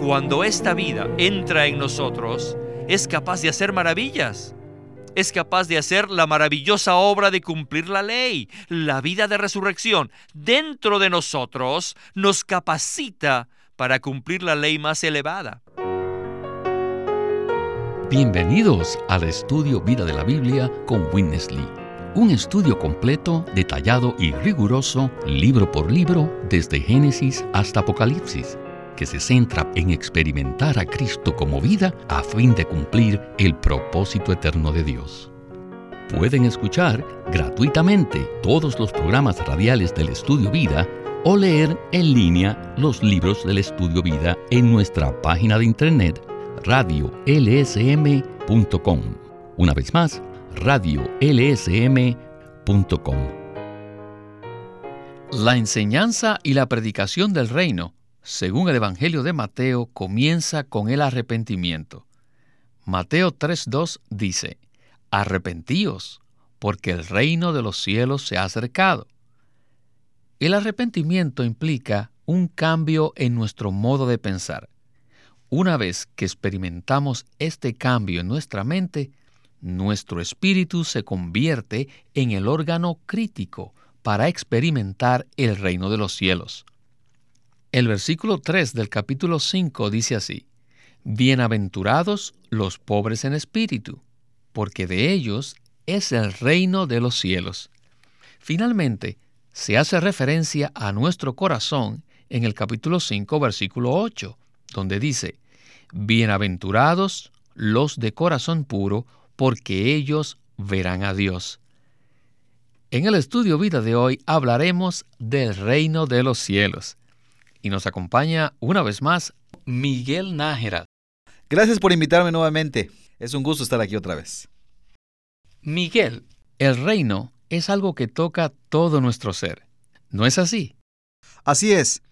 cuando esta vida entra en nosotros, es capaz de hacer maravillas. Es capaz de hacer la maravillosa obra de cumplir la ley. La vida de resurrección dentro de nosotros nos capacita para cumplir la ley más elevada. Bienvenidos al estudio Vida de la Biblia con Witness Lee. Un estudio completo, detallado y riguroso, libro por libro, desde Génesis hasta Apocalipsis que se centra en experimentar a Cristo como vida a fin de cumplir el propósito eterno de Dios. Pueden escuchar gratuitamente todos los programas radiales del Estudio Vida o leer en línea los libros del Estudio Vida en nuestra página de internet radiolsm.com. Una vez más, radiolsm.com. La enseñanza y la predicación del reino según el Evangelio de Mateo, comienza con el arrepentimiento. Mateo 3.2 dice, Arrepentíos, porque el reino de los cielos se ha acercado. El arrepentimiento implica un cambio en nuestro modo de pensar. Una vez que experimentamos este cambio en nuestra mente, nuestro espíritu se convierte en el órgano crítico para experimentar el reino de los cielos. El versículo 3 del capítulo 5 dice así, Bienaventurados los pobres en espíritu, porque de ellos es el reino de los cielos. Finalmente, se hace referencia a nuestro corazón en el capítulo 5, versículo 8, donde dice, Bienaventurados los de corazón puro, porque ellos verán a Dios. En el estudio vida de hoy hablaremos del reino de los cielos y nos acompaña una vez más Miguel Nájera. Gracias por invitarme nuevamente. Es un gusto estar aquí otra vez. Miguel, el reino es algo que toca todo nuestro ser. ¿No es así? Así es.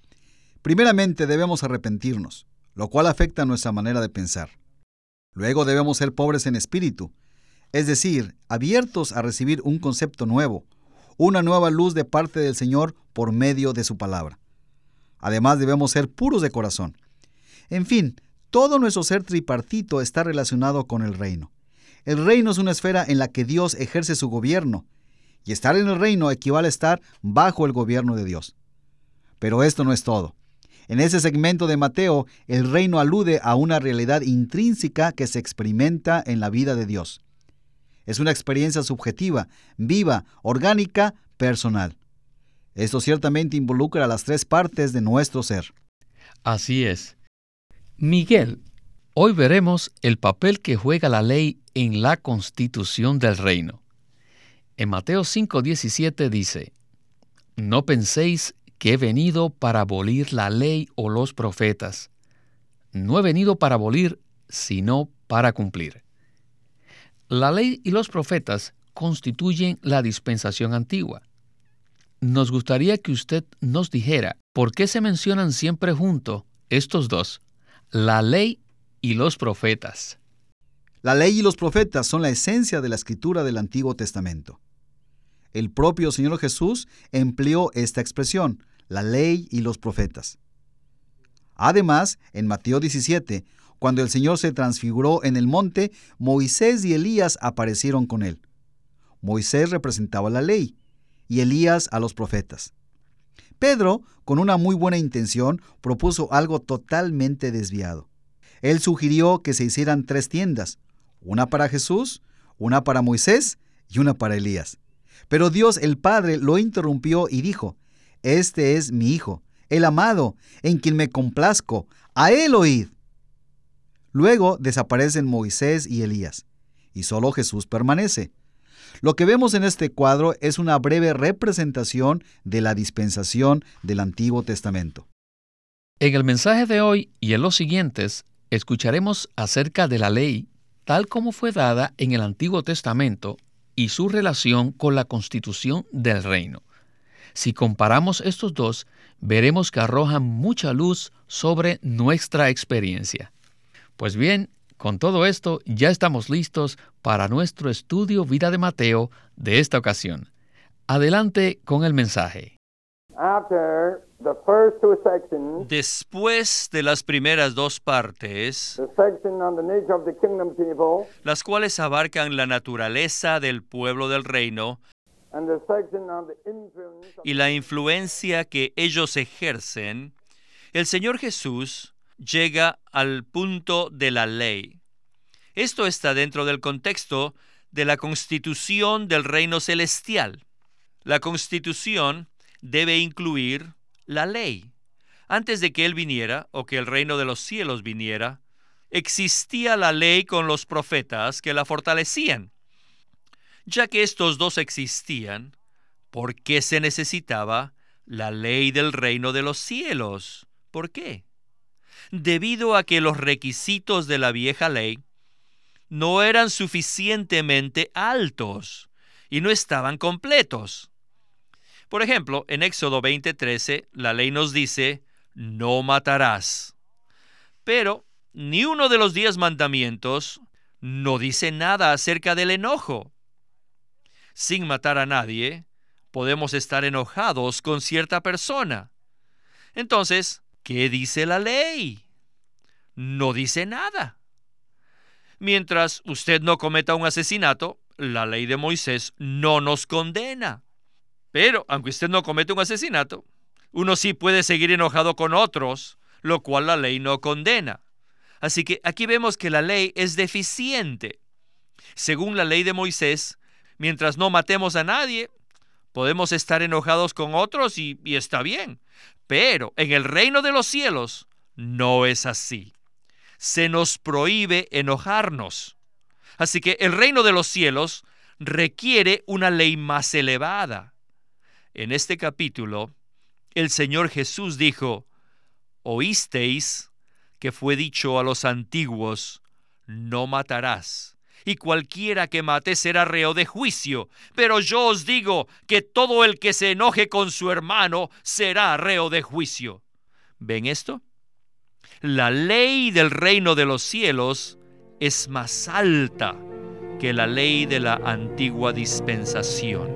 Primeramente debemos arrepentirnos, lo cual afecta nuestra manera de pensar. Luego debemos ser pobres en espíritu, es decir, abiertos a recibir un concepto nuevo, una nueva luz de parte del Señor por medio de su palabra. Además debemos ser puros de corazón. En fin, todo nuestro ser tripartito está relacionado con el reino. El reino es una esfera en la que Dios ejerce su gobierno, y estar en el reino equivale a estar bajo el gobierno de Dios. Pero esto no es todo. En ese segmento de Mateo, el reino alude a una realidad intrínseca que se experimenta en la vida de Dios. Es una experiencia subjetiva, viva, orgánica, personal. Esto ciertamente involucra a las tres partes de nuestro ser. Así es. Miguel, hoy veremos el papel que juega la ley en la constitución del reino. En Mateo 5:17 dice, No penséis que he venido para abolir la ley o los profetas. No he venido para abolir, sino para cumplir. La ley y los profetas constituyen la dispensación antigua nos gustaría que usted nos dijera por qué se mencionan siempre juntos estos dos, la ley y los profetas. La ley y los profetas son la esencia de la escritura del Antiguo Testamento. El propio Señor Jesús empleó esta expresión, la ley y los profetas. Además, en Mateo 17, cuando el Señor se transfiguró en el monte, Moisés y Elías aparecieron con él. Moisés representaba la ley y Elías a los profetas. Pedro, con una muy buena intención, propuso algo totalmente desviado. Él sugirió que se hicieran tres tiendas, una para Jesús, una para Moisés y una para Elías. Pero Dios el Padre lo interrumpió y dijo, Este es mi Hijo, el amado, en quien me complazco, a él oíd. Luego desaparecen Moisés y Elías, y solo Jesús permanece. Lo que vemos en este cuadro es una breve representación de la dispensación del Antiguo Testamento. En el mensaje de hoy y en los siguientes escucharemos acerca de la ley tal como fue dada en el Antiguo Testamento y su relación con la constitución del reino. Si comparamos estos dos, veremos que arrojan mucha luz sobre nuestra experiencia. Pues bien, con todo esto, ya estamos listos para nuestro estudio Vida de Mateo de esta ocasión. Adelante con el mensaje. Después de las primeras dos partes, las cuales abarcan la naturaleza del pueblo del reino y la influencia que ellos ejercen, el Señor Jesús llega al punto de la ley. Esto está dentro del contexto de la constitución del reino celestial. La constitución debe incluir la ley. Antes de que Él viniera o que el reino de los cielos viniera, existía la ley con los profetas que la fortalecían. Ya que estos dos existían, ¿por qué se necesitaba la ley del reino de los cielos? ¿Por qué? Debido a que los requisitos de la vieja ley no eran suficientemente altos y no estaban completos. Por ejemplo, en Éxodo 20:13 la ley nos dice, no matarás. Pero ni uno de los diez mandamientos no dice nada acerca del enojo. Sin matar a nadie, podemos estar enojados con cierta persona. Entonces, ¿qué dice la ley? No dice nada. Mientras usted no cometa un asesinato, la ley de Moisés no nos condena. Pero, aunque usted no comete un asesinato, uno sí puede seguir enojado con otros, lo cual la ley no condena. Así que aquí vemos que la ley es deficiente. Según la ley de Moisés, mientras no matemos a nadie, podemos estar enojados con otros y, y, está bien. Pero en el reino de los cielos no es así. Se nos prohíbe enojarnos. Así que el reino de los cielos requiere una ley más elevada. En este capítulo, el Señor Jesús dijo, oísteis que fue dicho a los antiguos, no matarás, y cualquiera que mate será reo de juicio, pero yo os digo que todo el que se enoje con su hermano será reo de juicio. ¿Ven esto? La ley del reino de los cielos es más alta que la ley de la antigua dispensación.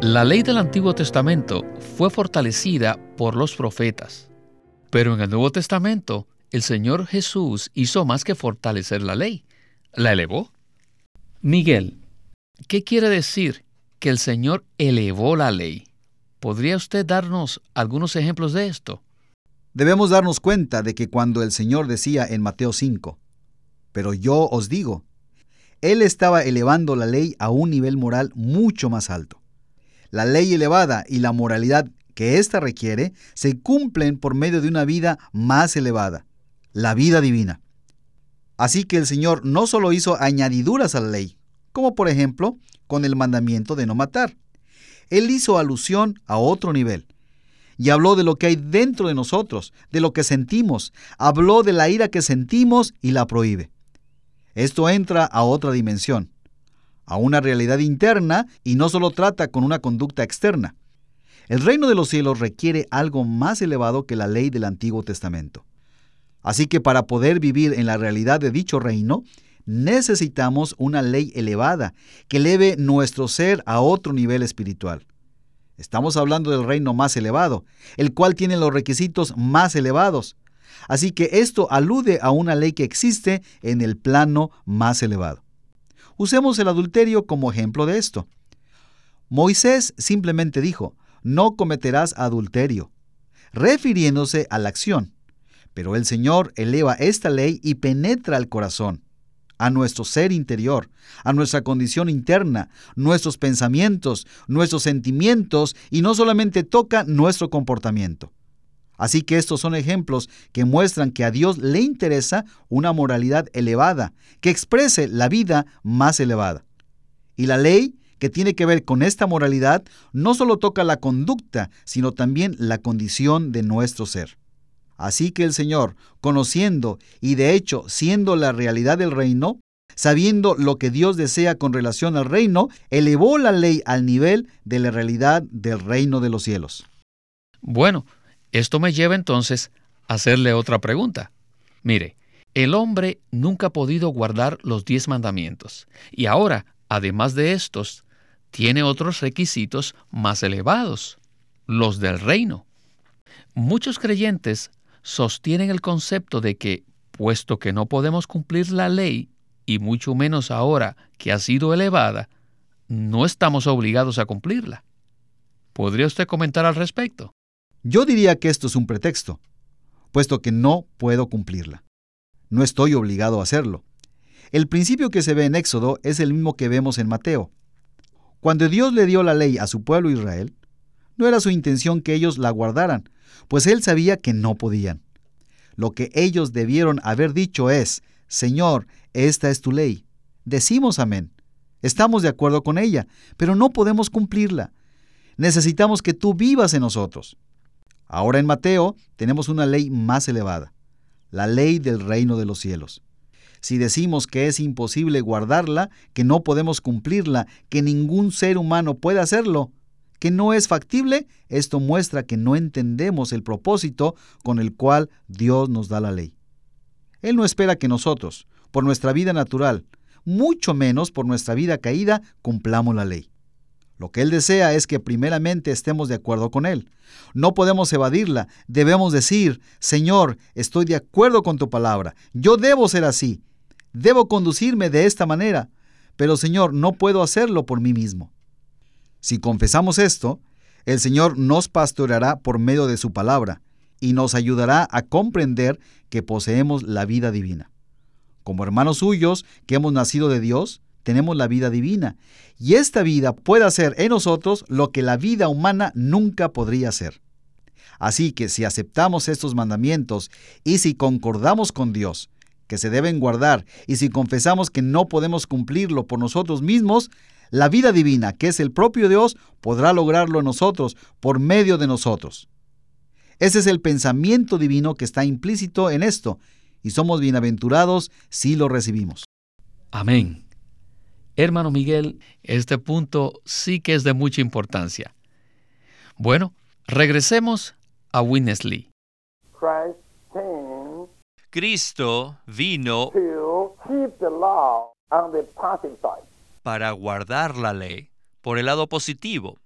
La ley del Antiguo Testamento fue fortalecida por los profetas, pero en el Nuevo Testamento el Señor Jesús hizo más que fortalecer la ley, la elevó. Miguel, ¿qué quiere decir que el Señor elevó la ley? ¿Podría usted darnos algunos ejemplos de esto? Debemos darnos cuenta de que cuando el Señor decía en Mateo 5, pero yo os digo, Él estaba elevando la ley a un nivel moral mucho más alto. La ley elevada y la moralidad que ésta requiere se cumplen por medio de una vida más elevada, la vida divina. Así que el Señor no solo hizo añadiduras a la ley, como por ejemplo con el mandamiento de no matar. Él hizo alusión a otro nivel y habló de lo que hay dentro de nosotros, de lo que sentimos, habló de la ira que sentimos y la prohíbe. Esto entra a otra dimensión a una realidad interna y no solo trata con una conducta externa. El reino de los cielos requiere algo más elevado que la ley del Antiguo Testamento. Así que para poder vivir en la realidad de dicho reino, necesitamos una ley elevada que eleve nuestro ser a otro nivel espiritual. Estamos hablando del reino más elevado, el cual tiene los requisitos más elevados. Así que esto alude a una ley que existe en el plano más elevado. Usemos el adulterio como ejemplo de esto. Moisés simplemente dijo, no cometerás adulterio, refiriéndose a la acción. Pero el Señor eleva esta ley y penetra al corazón, a nuestro ser interior, a nuestra condición interna, nuestros pensamientos, nuestros sentimientos y no solamente toca nuestro comportamiento. Así que estos son ejemplos que muestran que a Dios le interesa una moralidad elevada, que exprese la vida más elevada. Y la ley que tiene que ver con esta moralidad no solo toca la conducta, sino también la condición de nuestro ser. Así que el Señor, conociendo y de hecho siendo la realidad del reino, sabiendo lo que Dios desea con relación al reino, elevó la ley al nivel de la realidad del reino de los cielos. Bueno, esto me lleva entonces a hacerle otra pregunta. Mire, el hombre nunca ha podido guardar los diez mandamientos y ahora, además de estos, tiene otros requisitos más elevados, los del reino. Muchos creyentes sostienen el concepto de que, puesto que no podemos cumplir la ley, y mucho menos ahora que ha sido elevada, no estamos obligados a cumplirla. ¿Podría usted comentar al respecto? Yo diría que esto es un pretexto, puesto que no puedo cumplirla. No estoy obligado a hacerlo. El principio que se ve en Éxodo es el mismo que vemos en Mateo. Cuando Dios le dio la ley a su pueblo Israel, no era su intención que ellos la guardaran, pues él sabía que no podían. Lo que ellos debieron haber dicho es, Señor, esta es tu ley. Decimos amén. Estamos de acuerdo con ella, pero no podemos cumplirla. Necesitamos que tú vivas en nosotros. Ahora en Mateo tenemos una ley más elevada, la ley del reino de los cielos. Si decimos que es imposible guardarla, que no podemos cumplirla, que ningún ser humano puede hacerlo, que no es factible, esto muestra que no entendemos el propósito con el cual Dios nos da la ley. Él no espera que nosotros, por nuestra vida natural, mucho menos por nuestra vida caída, cumplamos la ley. Lo que Él desea es que primeramente estemos de acuerdo con Él. No podemos evadirla, debemos decir, Señor, estoy de acuerdo con tu palabra, yo debo ser así, debo conducirme de esta manera, pero Señor, no puedo hacerlo por mí mismo. Si confesamos esto, el Señor nos pastoreará por medio de su palabra y nos ayudará a comprender que poseemos la vida divina. Como hermanos suyos que hemos nacido de Dios, tenemos la vida divina, y esta vida puede hacer en nosotros lo que la vida humana nunca podría hacer. Así que si aceptamos estos mandamientos y si concordamos con Dios, que se deben guardar, y si confesamos que no podemos cumplirlo por nosotros mismos, la vida divina, que es el propio Dios, podrá lograrlo en nosotros por medio de nosotros. Ese es el pensamiento divino que está implícito en esto, y somos bienaventurados si lo recibimos. Amén. Hermano Miguel, este punto sí que es de mucha importancia. Bueno, regresemos a Winnesley. Cristo vino para guardar la ley por el lado positivo.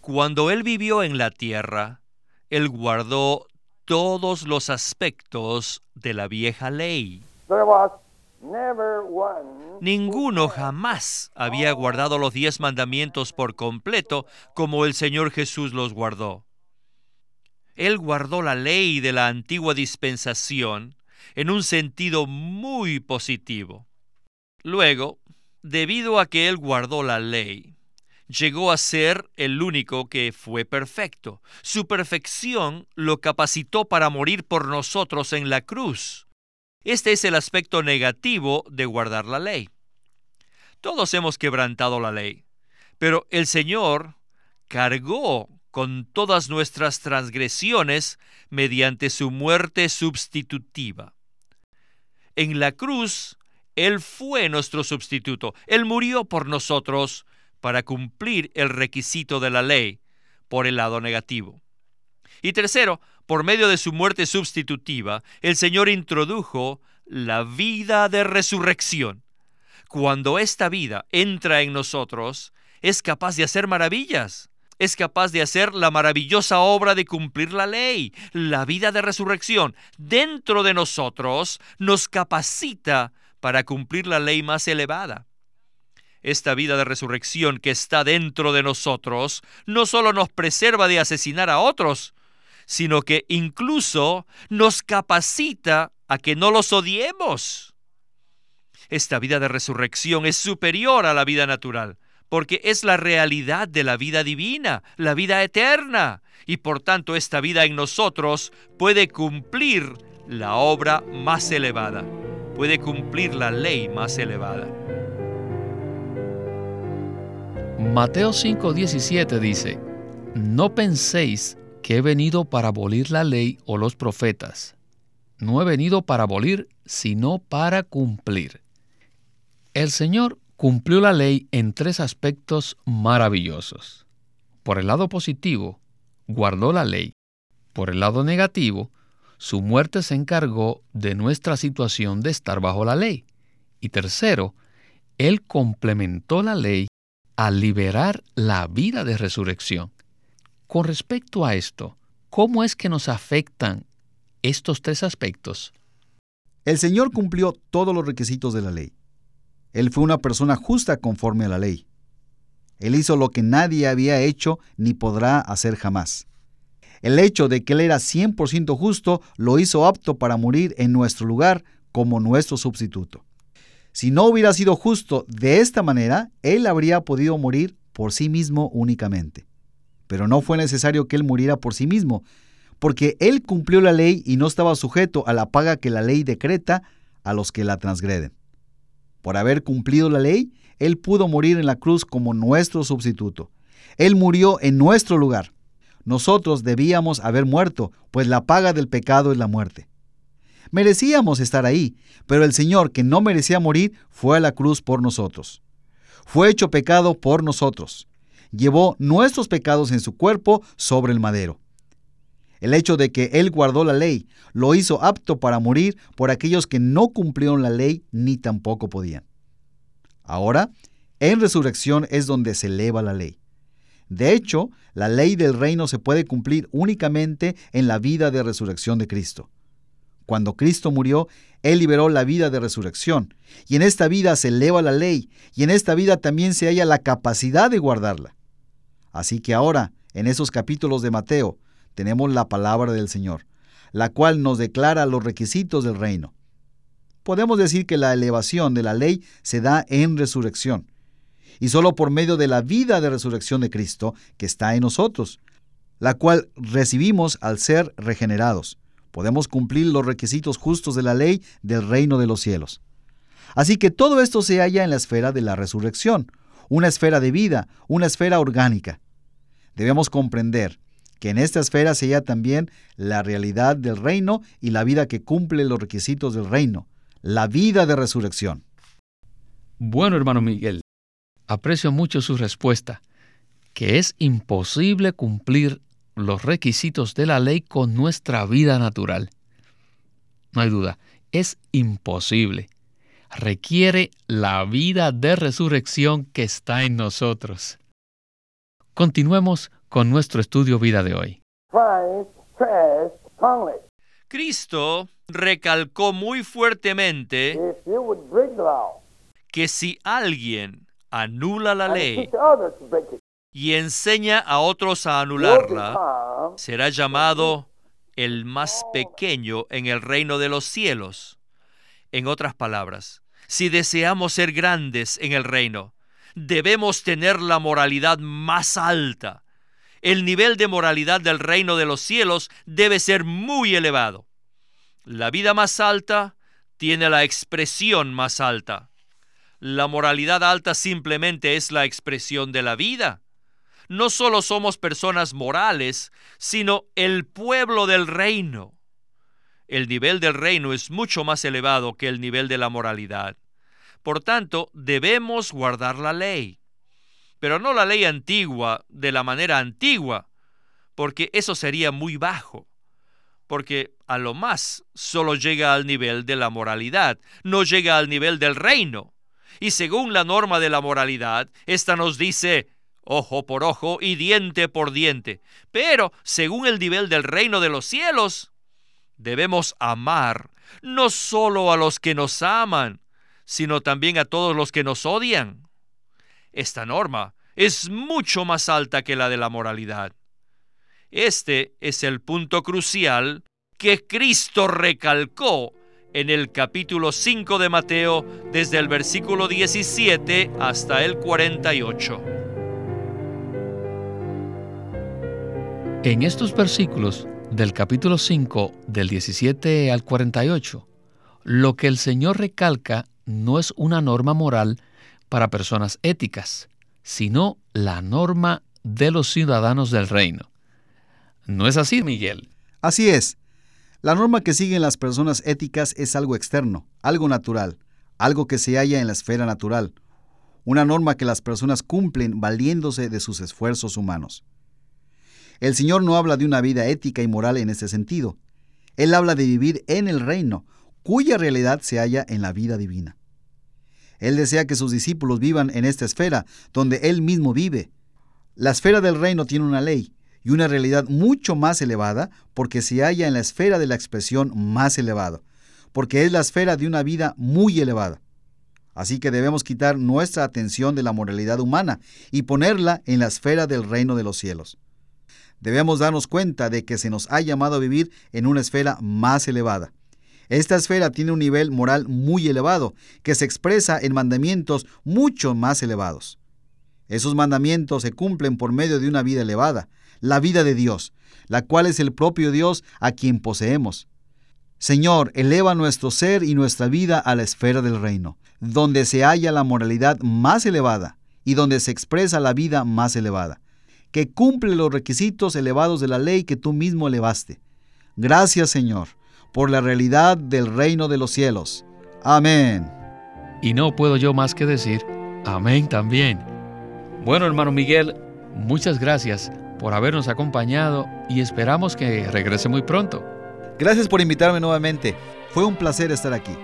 Cuando él vivió en la tierra, él guardó todos los aspectos de la vieja ley. Ninguno jamás había guardado los diez mandamientos por completo como el Señor Jesús los guardó. Él guardó la ley de la antigua dispensación en un sentido muy positivo. Luego, debido a que Él guardó la ley, llegó a ser el único que fue perfecto. Su perfección lo capacitó para morir por nosotros en la cruz. Este es el aspecto negativo de guardar la ley. Todos hemos quebrantado la ley, pero el Señor cargó con todas nuestras transgresiones mediante su muerte substitutiva. En la cruz, Él fue nuestro sustituto. Él murió por nosotros para cumplir el requisito de la ley por el lado negativo. Y tercero, por medio de su muerte substitutiva, el Señor introdujo la vida de resurrección. Cuando esta vida entra en nosotros, es capaz de hacer maravillas. Es capaz de hacer la maravillosa obra de cumplir la ley. La vida de resurrección dentro de nosotros nos capacita para cumplir la ley más elevada esta vida de resurrección que está dentro de nosotros, no solo nos preserva de asesinar a otros, sino que incluso nos capacita a que no los odiemos. Esta vida de resurrección es superior a la vida natural, porque es la realidad de la vida divina, la vida eterna, y por tanto esta vida en nosotros puede cumplir la obra más elevada, puede cumplir la ley más elevada. Mateo 5:17 dice, No penséis que he venido para abolir la ley o los profetas. No he venido para abolir, sino para cumplir. El Señor cumplió la ley en tres aspectos maravillosos. Por el lado positivo, guardó la ley. Por el lado negativo, su muerte se encargó de nuestra situación de estar bajo la ley. Y tercero, Él complementó la ley al liberar la vida de resurrección. Con respecto a esto, ¿cómo es que nos afectan estos tres aspectos? El Señor cumplió todos los requisitos de la ley. Él fue una persona justa conforme a la ley. Él hizo lo que nadie había hecho ni podrá hacer jamás. El hecho de que Él era 100% justo lo hizo apto para morir en nuestro lugar como nuestro sustituto. Si no hubiera sido justo de esta manera, Él habría podido morir por sí mismo únicamente. Pero no fue necesario que Él muriera por sí mismo, porque Él cumplió la ley y no estaba sujeto a la paga que la ley decreta a los que la transgreden. Por haber cumplido la ley, Él pudo morir en la cruz como nuestro sustituto. Él murió en nuestro lugar. Nosotros debíamos haber muerto, pues la paga del pecado es la muerte. Merecíamos estar ahí, pero el Señor, que no merecía morir, fue a la cruz por nosotros. Fue hecho pecado por nosotros. Llevó nuestros pecados en su cuerpo sobre el madero. El hecho de que Él guardó la ley lo hizo apto para morir por aquellos que no cumplieron la ley ni tampoco podían. Ahora, en resurrección es donde se eleva la ley. De hecho, la ley del reino se puede cumplir únicamente en la vida de resurrección de Cristo. Cuando Cristo murió, Él liberó la vida de resurrección, y en esta vida se eleva la ley, y en esta vida también se halla la capacidad de guardarla. Así que ahora, en esos capítulos de Mateo, tenemos la palabra del Señor, la cual nos declara los requisitos del reino. Podemos decir que la elevación de la ley se da en resurrección, y solo por medio de la vida de resurrección de Cristo que está en nosotros, la cual recibimos al ser regenerados podemos cumplir los requisitos justos de la ley del reino de los cielos. Así que todo esto se halla en la esfera de la resurrección, una esfera de vida, una esfera orgánica. Debemos comprender que en esta esfera se también la realidad del reino y la vida que cumple los requisitos del reino, la vida de resurrección. Bueno, hermano Miguel, aprecio mucho su respuesta, que es imposible cumplir los requisitos de la ley con nuestra vida natural. No hay duda, es imposible. Requiere la vida de resurrección que está en nosotros. Continuemos con nuestro estudio vida de hoy. Cristo recalcó muy fuertemente que si alguien anula la ley y enseña a otros a anularla, será llamado el más pequeño en el reino de los cielos. En otras palabras, si deseamos ser grandes en el reino, debemos tener la moralidad más alta. El nivel de moralidad del reino de los cielos debe ser muy elevado. La vida más alta tiene la expresión más alta. La moralidad alta simplemente es la expresión de la vida no solo somos personas morales, sino el pueblo del reino. El nivel del reino es mucho más elevado que el nivel de la moralidad. Por tanto, debemos guardar la ley. Pero no la ley antigua de la manera antigua, porque eso sería muy bajo. Porque a lo más solo llega al nivel de la moralidad, no llega al nivel del reino. Y según la norma de la moralidad, esta nos dice, ojo por ojo y diente por diente. Pero, según el nivel del reino de los cielos, debemos amar no solo a los que nos aman, sino también a todos los que nos odian. Esta norma es mucho más alta que la de la moralidad. Este es el punto crucial que Cristo recalcó en el capítulo 5 de Mateo desde el versículo 17 hasta el 48. En estos versículos del capítulo 5, del 17 al 48, lo que el Señor recalca no es una norma moral para personas éticas, sino la norma de los ciudadanos del reino. ¿No es así, Miguel? Así es. La norma que siguen las personas éticas es algo externo, algo natural, algo que se halla en la esfera natural, una norma que las personas cumplen valiéndose de sus esfuerzos humanos. El Señor no habla de una vida ética y moral en ese sentido. Él habla de vivir en el reino, cuya realidad se halla en la vida divina. Él desea que sus discípulos vivan en esta esfera donde Él mismo vive. La esfera del reino tiene una ley y una realidad mucho más elevada porque se halla en la esfera de la expresión más elevada, porque es la esfera de una vida muy elevada. Así que debemos quitar nuestra atención de la moralidad humana y ponerla en la esfera del reino de los cielos. Debemos darnos cuenta de que se nos ha llamado a vivir en una esfera más elevada. Esta esfera tiene un nivel moral muy elevado, que se expresa en mandamientos mucho más elevados. Esos mandamientos se cumplen por medio de una vida elevada, la vida de Dios, la cual es el propio Dios a quien poseemos. Señor, eleva nuestro ser y nuestra vida a la esfera del reino, donde se halla la moralidad más elevada y donde se expresa la vida más elevada, que cumple los requisitos elevados de la ley que tú mismo elevaste. Gracias, Señor por la realidad del reino de los cielos. Amén. Y no puedo yo más que decir, amén también. Bueno, hermano Miguel, muchas gracias por habernos acompañado y esperamos que regrese muy pronto. Gracias por invitarme nuevamente. Fue un placer estar aquí.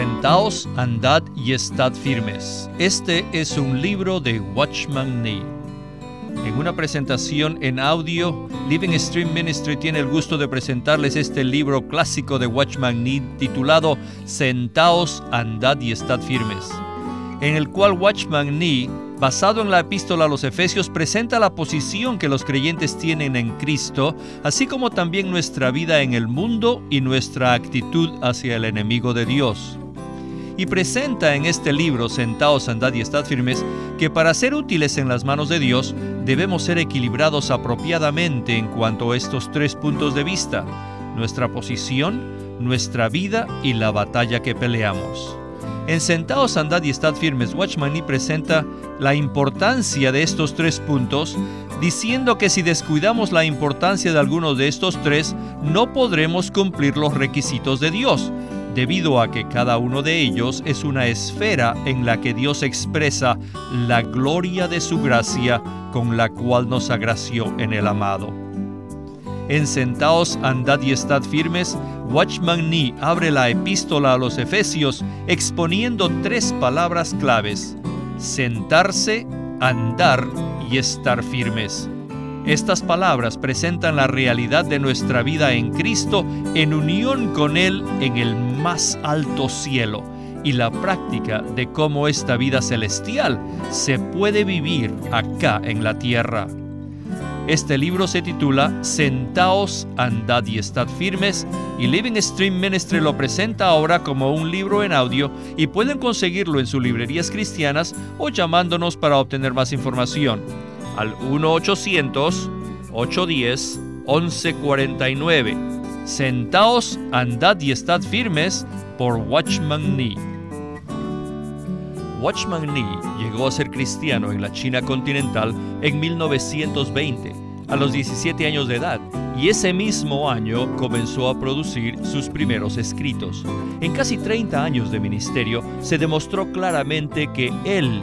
Sentaos, andad y estad firmes. Este es un libro de Watchman Nee. En una presentación en audio, Living Stream Ministry tiene el gusto de presentarles este libro clásico de Watchman Nee titulado Sentaos, andad y estad firmes, en el cual Watchman Nee, basado en la epístola a los Efesios, presenta la posición que los creyentes tienen en Cristo, así como también nuestra vida en el mundo y nuestra actitud hacia el enemigo de Dios y presenta en este libro, Sentaos, Andad y Estad Firmes, que para ser útiles en las manos de Dios debemos ser equilibrados apropiadamente en cuanto a estos tres puntos de vista, nuestra posición, nuestra vida y la batalla que peleamos. En Sentaos, Andad y Estad Firmes, Watchman y presenta la importancia de estos tres puntos, diciendo que si descuidamos la importancia de alguno de estos tres, no podremos cumplir los requisitos de Dios, debido a que cada uno de ellos es una esfera en la que Dios expresa la gloria de su gracia con la cual nos agració en el amado. En Sentaos, andad y estad firmes, Watchman Nee abre la epístola a los Efesios exponiendo tres palabras claves, sentarse, andar y estar firmes. Estas palabras presentan la realidad de nuestra vida en Cristo en unión con Él en el más alto cielo y la práctica de cómo esta vida celestial se puede vivir acá en la tierra. Este libro se titula Sentaos, andad y estad firmes y Living Stream Ministry lo presenta ahora como un libro en audio y pueden conseguirlo en sus librerías cristianas o llamándonos para obtener más información al 1-800-810-1149. Sentaos, andad y estad firmes por Watchman Nee. Watchman Nee llegó a ser cristiano en la China continental en 1920, a los 17 años de edad, y ese mismo año comenzó a producir sus primeros escritos. En casi 30 años de ministerio se demostró claramente que él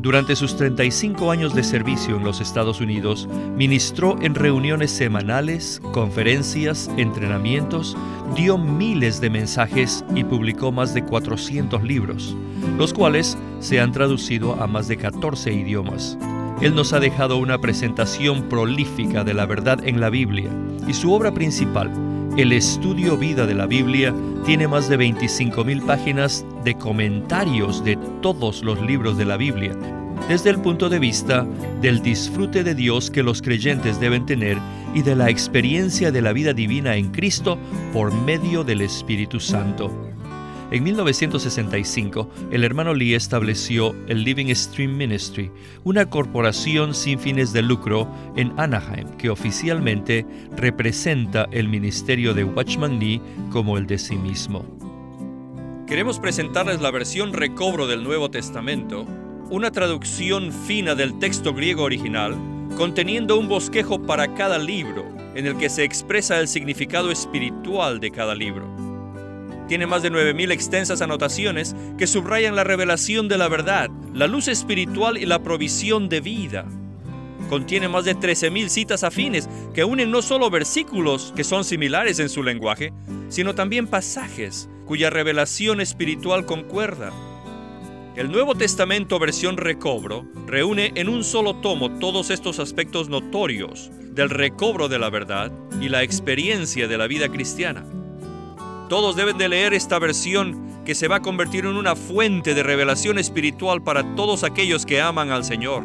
Durante sus 35 años de servicio en los Estados Unidos, ministró en reuniones semanales, conferencias, entrenamientos, dio miles de mensajes y publicó más de 400 libros, los cuales se han traducido a más de 14 idiomas. Él nos ha dejado una presentación prolífica de la verdad en la Biblia y su obra principal, el estudio vida de la Biblia tiene más de 25.000 páginas de comentarios de todos los libros de la Biblia, desde el punto de vista del disfrute de Dios que los creyentes deben tener y de la experiencia de la vida divina en Cristo por medio del Espíritu Santo. En 1965, el hermano Lee estableció el Living Stream Ministry, una corporación sin fines de lucro en Anaheim que oficialmente representa el ministerio de Watchman Lee como el de sí mismo. Queremos presentarles la versión recobro del Nuevo Testamento, una traducción fina del texto griego original, conteniendo un bosquejo para cada libro, en el que se expresa el significado espiritual de cada libro. Tiene más de 9.000 extensas anotaciones que subrayan la revelación de la verdad, la luz espiritual y la provisión de vida. Contiene más de 13.000 citas afines que unen no solo versículos que son similares en su lenguaje, sino también pasajes cuya revelación espiritual concuerda. El Nuevo Testamento versión recobro reúne en un solo tomo todos estos aspectos notorios del recobro de la verdad y la experiencia de la vida cristiana. Todos deben de leer esta versión que se va a convertir en una fuente de revelación espiritual para todos aquellos que aman al Señor.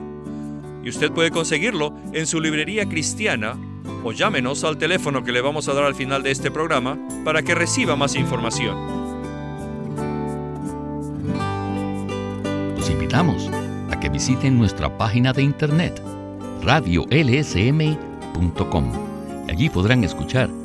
Y usted puede conseguirlo en su librería cristiana o llámenos al teléfono que le vamos a dar al final de este programa para que reciba más información. Los invitamos a que visiten nuestra página de internet radiolsm.com. Allí podrán escuchar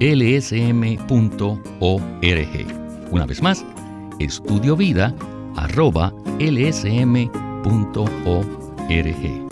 lsm.org. Una vez más, estudiovida.lsm.org.